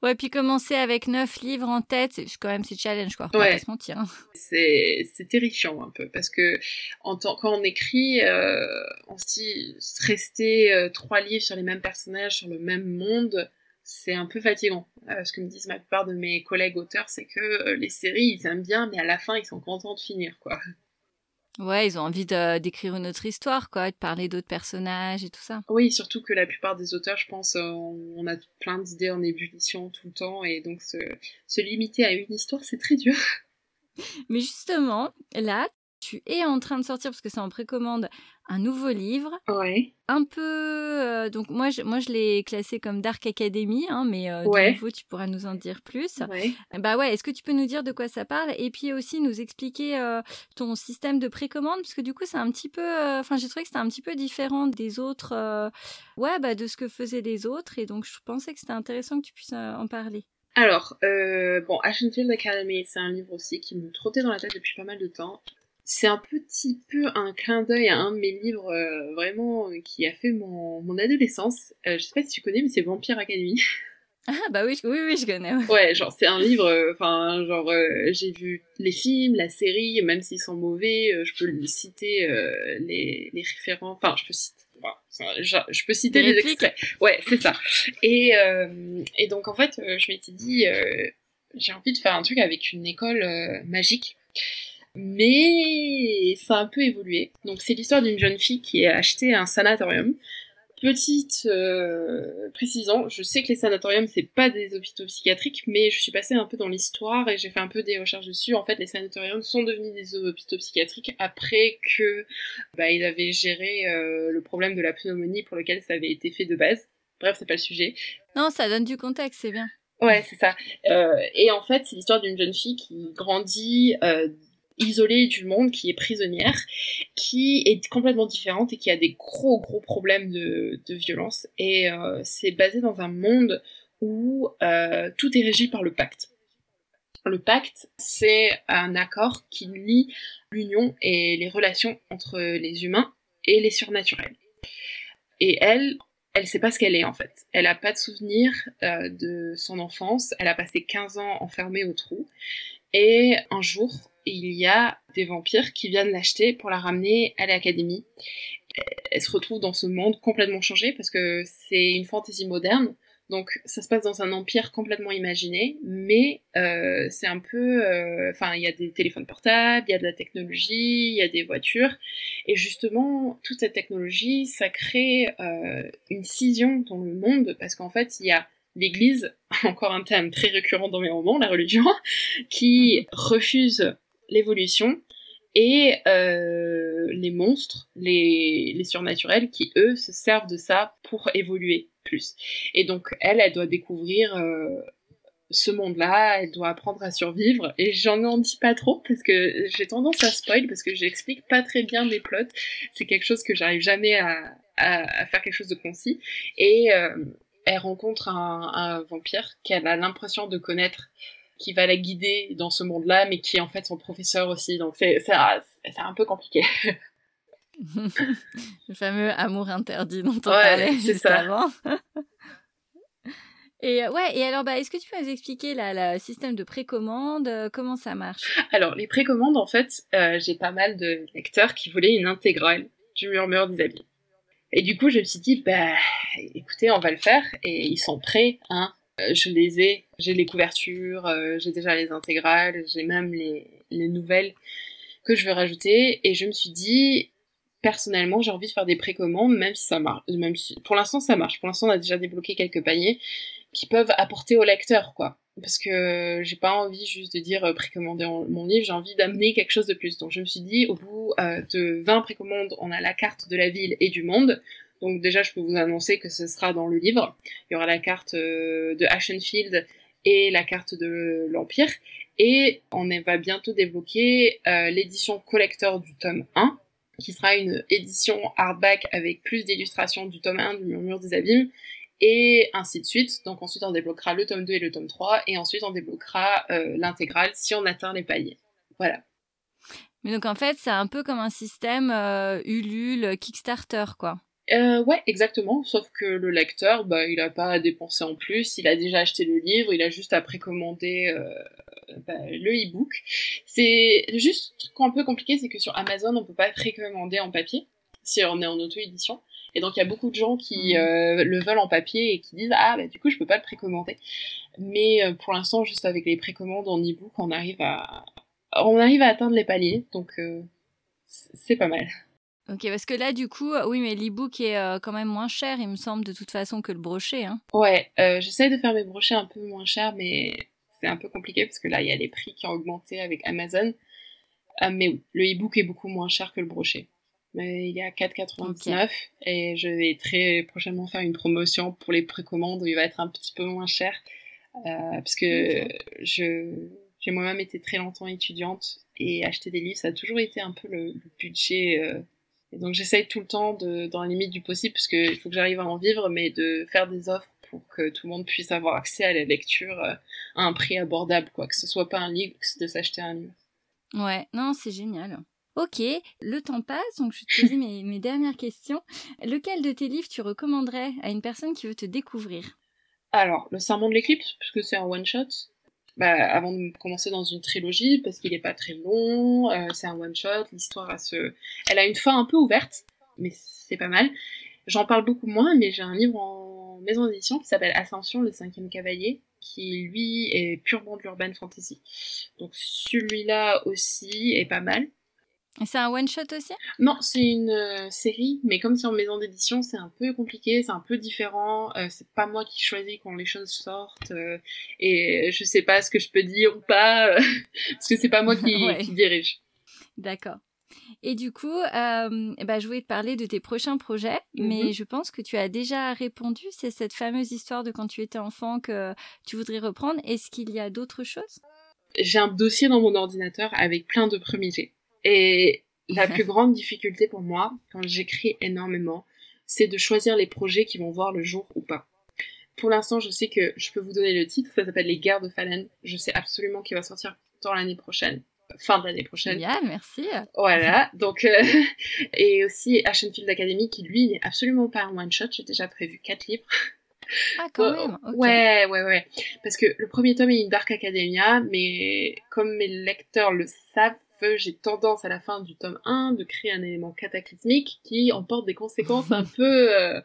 Ouais, puis commencer avec neuf livres en tête, c'est quand même c'est challenge quoi. Ouais. pas se mentir. Hein. C'est c'est terrifiant un peu parce que en tant quand on écrit, euh, on se dit rester euh, trois livres sur les mêmes personnages, sur le même monde, c'est un peu fatigant. Euh, ce que me disent ma plupart de mes collègues auteurs, c'est que euh, les séries, ils aiment bien, mais à la fin, ils sont contents de finir, quoi. Ouais, ils ont envie d'écrire une autre histoire, quoi, de parler d'autres personnages et tout ça. Oui, surtout que la plupart des auteurs, je pense, euh, on a plein d'idées en ébullition tout le temps, et donc se, se limiter à une histoire, c'est très dur. Mais justement, là, tu es en train de sortir, parce que c'est en précommande, un nouveau livre. Ouais. Un peu. Euh, donc, moi, je, moi, je l'ai classé comme Dark Academy, hein, mais euh, de nouveau, tu pourras nous en dire plus. Ouais. Bah ouais, est-ce que tu peux nous dire de quoi ça parle Et puis aussi nous expliquer euh, ton système de précommande, parce que du coup, c'est un petit peu. Enfin, j'ai trouvé que c'était un petit peu différent des autres. ouais, bah, de ce que faisaient les autres. Et donc, je pensais que c'était intéressant que tu puisses en parler. Alors, bon, Ashenfield Academy, c'est un livre aussi qui me trottait dans la tête depuis pas mal de temps c'est un petit peu un clin d'œil à un de mes livres euh, vraiment euh, qui a fait mon, mon adolescence. Euh, je sais pas si tu connais, mais c'est Vampire Academy. Ah bah oui, oui, oui, je connais. Ouais, genre c'est un livre, enfin genre j'ai vu les films, la série, même s'ils sont mauvais, je peux citer les, les référents, enfin je peux citer je, peux citer les, extraits. Ouais, c'est ça. Et, et donc en fait, je m'étais dit, j'ai envie de faire un truc avec une école magique. Mais ça a un peu évolué. Donc c'est l'histoire d'une jeune fille qui a acheté un sanatorium Petite euh, précision, je sais que les sanatoriums c'est pas des hôpitaux psychiatriques, mais je suis passée un peu dans l'histoire et j'ai fait un peu des recherches dessus. En fait, les sanatoriums sont devenus des hôpitaux psychiatriques après que bah, ils avaient géré euh, le problème de la pneumonie pour lequel ça avait été fait de base. Bref, c'est pas le sujet. Non, ça donne du contexte, c'est bien. Ouais, c'est ça. Euh, et en fait, c'est l'histoire d'une jeune fille qui grandit euh, isolée du monde, qui est prisonnière, qui est complètement différente et qui a des gros gros problèmes de, de violence. Et euh, c'est basé dans un monde où euh, tout est régi par le pacte. Le pacte, c'est un accord qui lie l'union et les relations entre les humains et les surnaturels. Et elle, elle sait pas ce qu'elle est en fait. Elle a pas de souvenir euh, de son enfance. Elle a passé 15 ans enfermée au trou. Et un jour, il y a des vampires qui viennent l'acheter pour la ramener à l'académie. Elle se retrouve dans ce monde complètement changé parce que c'est une fantaisie moderne. Donc ça se passe dans un empire complètement imaginé, mais euh, c'est un peu... euh, Enfin, il y a des téléphones portables, il y a de la technologie, il y a des voitures. Et justement, toute cette technologie, ça crée euh, une scission dans le monde, parce qu'en fait, il y a l'Église, encore un thème très récurrent dans mes romans, la religion, qui refuse l'évolution, et euh, les monstres, les, surnaturels, qui eux se servent de ça pour évoluer plus. Et donc elle, elle doit découvrir euh, ce monde-là, elle doit apprendre à survivre, et j'en en dis pas trop parce que j'ai tendance à spoil parce que j'explique pas très bien mes plots. C'est quelque chose que j'arrive jamais à, faire quelque chose de concis. Et euh, elle rencontre un, un vampire qu'elle a l'impression de connaître qui va la guider dans ce monde-là, mais qui est en fait son professeur aussi. Donc c'est un peu compliqué. le fameux amour interdit dont on ouais, parlait juste ça. avant. Et euh, ouais, et alors bah est-ce que tu peux nous expliquer là, le système de précommande, euh, comment ça marche? Alors les précommandes en fait, euh, j'ai pas mal de lecteurs qui voulaient une intégrale du murmure des habits. Et du coup, je me suis dit bah écoutez, on va le faire et ils sont prêts hein. Je les ai, j'ai les couvertures, euh, j'ai déjà les intégrales, j'ai même les, les nouvelles que je veux rajouter et je me suis dit personnellement, j'ai envie de faire des précommandes, même si ça marche. Même si, pour l'instant, ça marche. Pour l'instant, on a déjà débloqué quelques paniers qui peuvent apporter au lecteur, quoi. Parce que j'ai pas envie juste de dire euh, précommander mon livre, j'ai envie d'amener quelque chose de plus. Donc je me suis dit, au bout euh, de 20 précommandes, on a la carte de la ville et du monde. Donc déjà, je peux vous annoncer que ce sera dans le livre. Il y aura la carte euh, de Ashenfield et la carte de l'Empire. Et on va bientôt débloquer euh, l'édition collector du tome 1, qui sera une édition hardback avec plus d'illustrations du tome 1 du Murmure des Abîmes, et ainsi de suite. Donc ensuite on débloquera le tome 2 et le tome 3, et ensuite on débloquera euh, l'intégrale si on atteint les paliers. Voilà. Mais donc en fait c'est un peu comme un système euh, Ulule, Kickstarter quoi. Euh, ouais, exactement. Sauf que le lecteur, bah, il a pas à dépenser en plus. Il a déjà acheté le livre. Il a juste à précommander euh, bah, le e-book. C'est juste un peu compliqué, c'est que sur Amazon, on peut pas précommander en papier si on est en auto-édition. Et donc il y a beaucoup de gens qui euh, le veulent en papier et qui disent ah bah du coup je peux pas le précommander. Mais euh, pour l'instant, juste avec les précommandes en e-book, on arrive à on arrive à atteindre les paliers. Donc euh, c'est pas mal. Ok, parce que là, du coup, oui, mais l'e-book est euh, quand même moins cher, il me semble, de toute façon, que le brochet. Hein. Ouais, euh, j'essaie de faire mes brochets un peu moins chers, mais c'est un peu compliqué parce que là, il y a les prix qui ont augmenté avec Amazon. Euh, mais oui, le e-book est beaucoup moins cher que le brochet. Mais il est à 4,99 okay. et je vais très prochainement faire une promotion pour les précommandes où il va être un petit peu moins cher. parce que okay. je j'ai moi-même été très longtemps étudiante et acheter des livres, ça a toujours été un peu le, le budget et donc j'essaye tout le temps, de, dans la limite du possible, parce qu'il faut que j'arrive à en vivre, mais de faire des offres pour que tout le monde puisse avoir accès à la lecture euh, à un prix abordable, quoi. Que ce soit pas un livre, de s'acheter un livre. Ouais, non, c'est génial. Ok, le temps passe, donc je vais te poser mes, mes dernières questions. Lequel de tes livres tu recommanderais à une personne qui veut te découvrir? Alors, Le Serment de l'éclipse, puisque c'est un one-shot, bah, avant de commencer dans une trilogie parce qu'il est pas très long, euh, c'est un one shot, l'histoire a se, elle a une fin un peu ouverte, mais c'est pas mal. J'en parle beaucoup moins, mais j'ai un livre en maison d'édition qui s'appelle Ascension, le cinquième cavalier, qui lui est purement de l'urban fantasy. Donc celui-là aussi est pas mal. C'est un one-shot aussi? Non, c'est une euh, série, mais comme c'est en maison d'édition, c'est un peu compliqué, c'est un peu différent. Euh, c'est pas moi qui choisis quand les choses sortent, euh, et je sais pas ce que je peux dire ou pas, parce que c'est pas moi qui, qui dirige. D'accord. Et du coup, bah, je voulais te parler de tes prochains projets, mais Mhm. je pense que tu as déjà répondu. C'est cette fameuse histoire de quand tu étais enfant que tu voudrais reprendre. Est-ce qu'il y a d'autres choses? J'ai un dossier dans mon ordinateur avec plein de premiers jets. Et la plus grande difficulté pour moi, quand j'écris énormément, c'est de choisir les projets qui vont voir le jour ou pas. Pour l'instant, je sais que je peux vous donner le titre, ça s'appelle Les Guerres de Fallen. Je sais absolument qu'il va sortir dans l'année prochaine, fin de l'année prochaine. Génial, merci. Voilà, donc euh, et aussi Ashenfield Academy qui lui n'est absolument pas un one shot. J'ai déjà prévu quatre livres. Ah, quand Ouais, même. Ouais, ouais, ouais. Parce que le premier tome est une Dark Academia, mais comme mes lecteurs le savent, j'ai tendance à la fin du tome 1 de créer un élément cataclysmique qui emporte des conséquences un peu euh,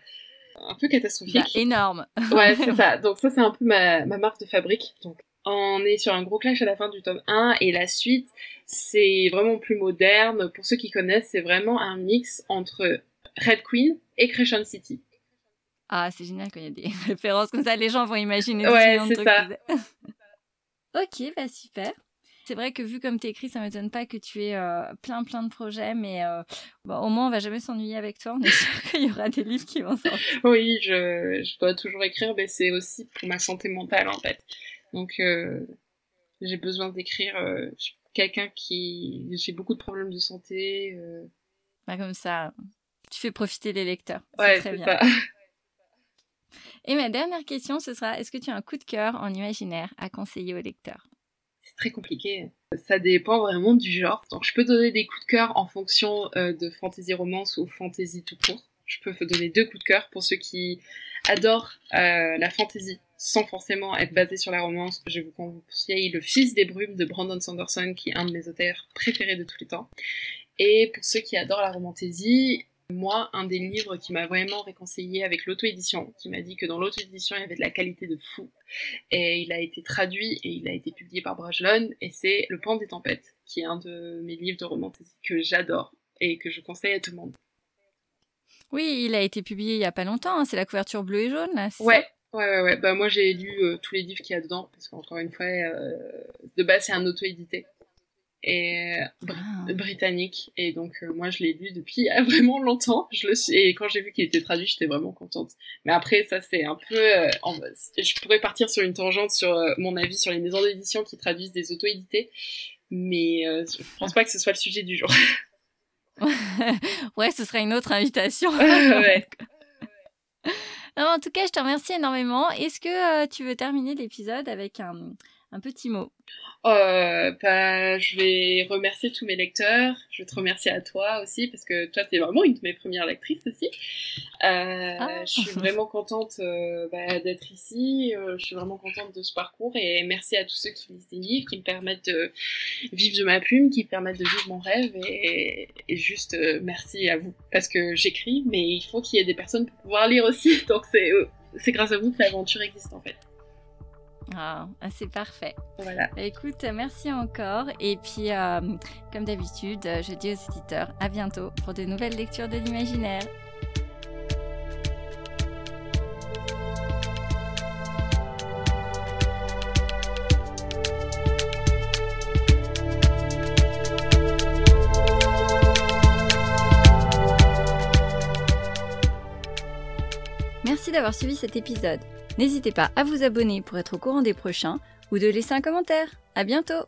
un peu Bah, catastrophiques. énorme. Ouais, c'est ça. Donc ça, c'est un peu ma, ma marque de fabrique. Donc on est sur un gros clash à la fin du tome 1 et la suite, c'est vraiment plus moderne. Pour ceux qui connaissent, c'est vraiment un mix entre Red Queen et Crescent City. Ah, c'est génial quand il y a des références comme ça, les gens vont imaginer Ouais, c'est ça. ok, bah super. C'est vrai que vu comme tu écris, ça m'étonne pas que tu aies euh, plein plein de projets, mais euh, bon, au moins on va jamais s'ennuyer avec toi. On est sûr qu'il y aura des livres qui vont sortir. Oui, je, je dois toujours écrire, mais c'est aussi pour ma santé mentale en fait. Donc euh, j'ai besoin d'écrire. je suis quelqu'un qui j'ai beaucoup de problèmes de santé. Bah, comme ça, tu fais profiter les lecteurs. Ouais, très c'est bien. ça. Et ma dernière question, ce sera est-ce que tu as un coup de cœur en imaginaire à conseiller aux lecteurs? C'est très compliqué. Ça dépend vraiment du genre. Donc je peux donner des coups de cœur en fonction euh, de fantasy romance ou fantasy tout court. Je peux donner deux coups de cœur pour ceux qui adorent euh, la fantasy sans forcément être basé sur la romance. Je vous conseille Le Fils des Brumes de Brandon Sanderson, qui est un de mes auteurs préférés de tous les temps. Et pour ceux qui adorent la romantésie, moi, un des livres qui m'a vraiment réconcilié avec l'auto-édition, qui m'a dit que dans l'auto-édition, il y avait de la qualité de fou. Et il a été traduit et il a été publié par Brajlon, et c'est Le Pan des Tempêtes, qui est un de mes livres de romantésie que j'adore et que je conseille à tout le monde. Oui, il a été publié il y a pas longtemps. hein, C'est la couverture bleue et jaune, là. Ouais, ça? Ouais, ouais, ouais. Bah, moi, j'ai lu euh, tous les livres qu'il y a dedans, parce qu'encore une fois, euh, de base, c'est un auto-édité. Et euh, br- Ah. britannique et donc euh, moi je l'ai lu depuis vraiment longtemps je le suis et quand j'ai vu qu'il était traduit j'étais vraiment contente mais après ça c'est un peu euh, en- je pourrais partir sur une tangente sur euh, mon avis sur les maisons d'édition qui traduisent des auto-édités mais je pense pas que ce soit le sujet du jour ouais, ce sera une autre invitation. ouais. Non, en tout cas, je te remercie énormément. Est-ce que tu veux terminer l'épisode avec un, un petit mot Euh, bah, je vais remercier tous mes lecteurs. Je vais te remercier à toi aussi parce que toi, t'es vraiment une de mes premières lectrices aussi. Euh, Ah. Je suis vraiment contente euh, bah, d'être ici. Je suis vraiment contente de ce parcours et merci à tous ceux qui lisent des livres, qui me permettent de vivre de ma plume, qui me permettent de vivre mon rêve et, et juste merci à vous parce que j'écris, mais il faut qu'il y ait des personnes pour pouvoir lire aussi. Donc c'est c'est grâce à vous que l'aventure existe en fait. Ah, ah, c'est parfait. Voilà. Bah, écoute, merci encore. Et puis, euh, comme d'habitude, je dis aux éditeurs à bientôt pour de nouvelles lectures de l'imaginaire. Merci d'avoir suivi cet épisode. N'hésitez pas à vous abonner pour être au courant des prochains ou de laisser un commentaire. À bientôt!